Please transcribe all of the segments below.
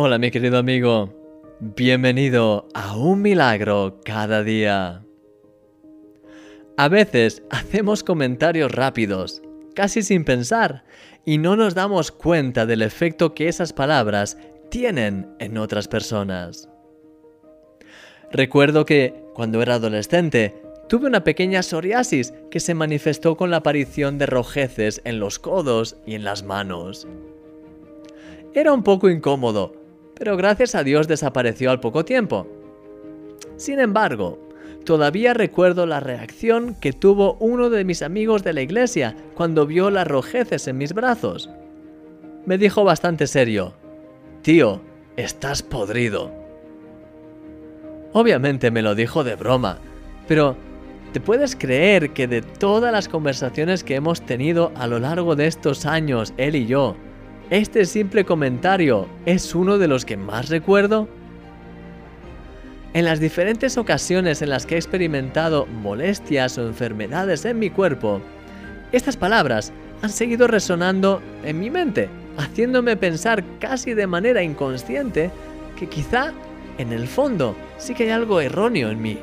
Hola mi querido amigo, bienvenido a un milagro cada día. A veces hacemos comentarios rápidos, casi sin pensar, y no nos damos cuenta del efecto que esas palabras tienen en otras personas. Recuerdo que, cuando era adolescente, tuve una pequeña psoriasis que se manifestó con la aparición de rojeces en los codos y en las manos. Era un poco incómodo, pero gracias a Dios desapareció al poco tiempo. Sin embargo, todavía recuerdo la reacción que tuvo uno de mis amigos de la iglesia cuando vio las rojeces en mis brazos. Me dijo bastante serio, Tío, estás podrido. Obviamente me lo dijo de broma, pero ¿te puedes creer que de todas las conversaciones que hemos tenido a lo largo de estos años, él y yo, este simple comentario es uno de los que más recuerdo. En las diferentes ocasiones en las que he experimentado molestias o enfermedades en mi cuerpo, estas palabras han seguido resonando en mi mente, haciéndome pensar casi de manera inconsciente que quizá en el fondo sí que hay algo erróneo en mí.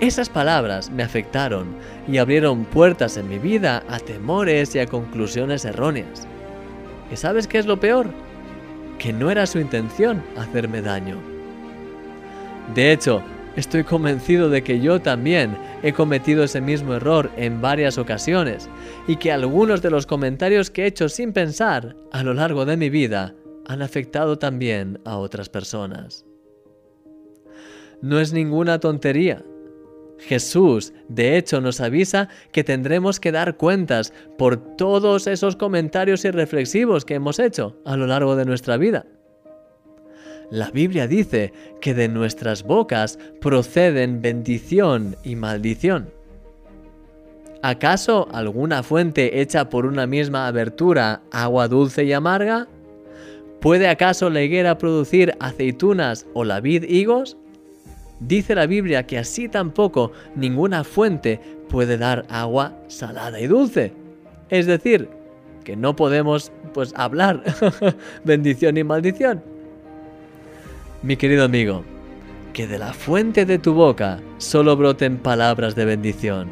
Esas palabras me afectaron y abrieron puertas en mi vida a temores y a conclusiones erróneas. ¿Y sabes qué es lo peor? Que no era su intención hacerme daño. De hecho, estoy convencido de que yo también he cometido ese mismo error en varias ocasiones y que algunos de los comentarios que he hecho sin pensar a lo largo de mi vida han afectado también a otras personas. No es ninguna tontería Jesús, de hecho, nos avisa que tendremos que dar cuentas por todos esos comentarios irreflexivos que hemos hecho a lo largo de nuestra vida. La Biblia dice que de nuestras bocas proceden bendición y maldición. ¿Acaso alguna fuente hecha por una misma abertura, agua dulce y amarga? ¿Puede acaso la higuera producir aceitunas o la vid higos? Dice la Biblia que así tampoco ninguna fuente puede dar agua salada y dulce. Es decir, que no podemos pues hablar bendición y maldición. Mi querido amigo, que de la fuente de tu boca solo broten palabras de bendición.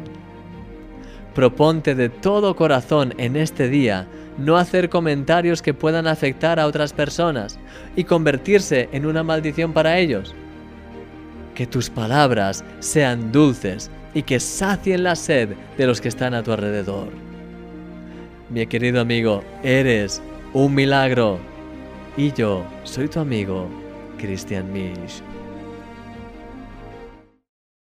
Proponte de todo corazón en este día no hacer comentarios que puedan afectar a otras personas y convertirse en una maldición para ellos que tus palabras sean dulces y que sacien la sed de los que están a tu alrededor. Mi querido amigo, eres un milagro. Y yo soy tu amigo, Christian Misch.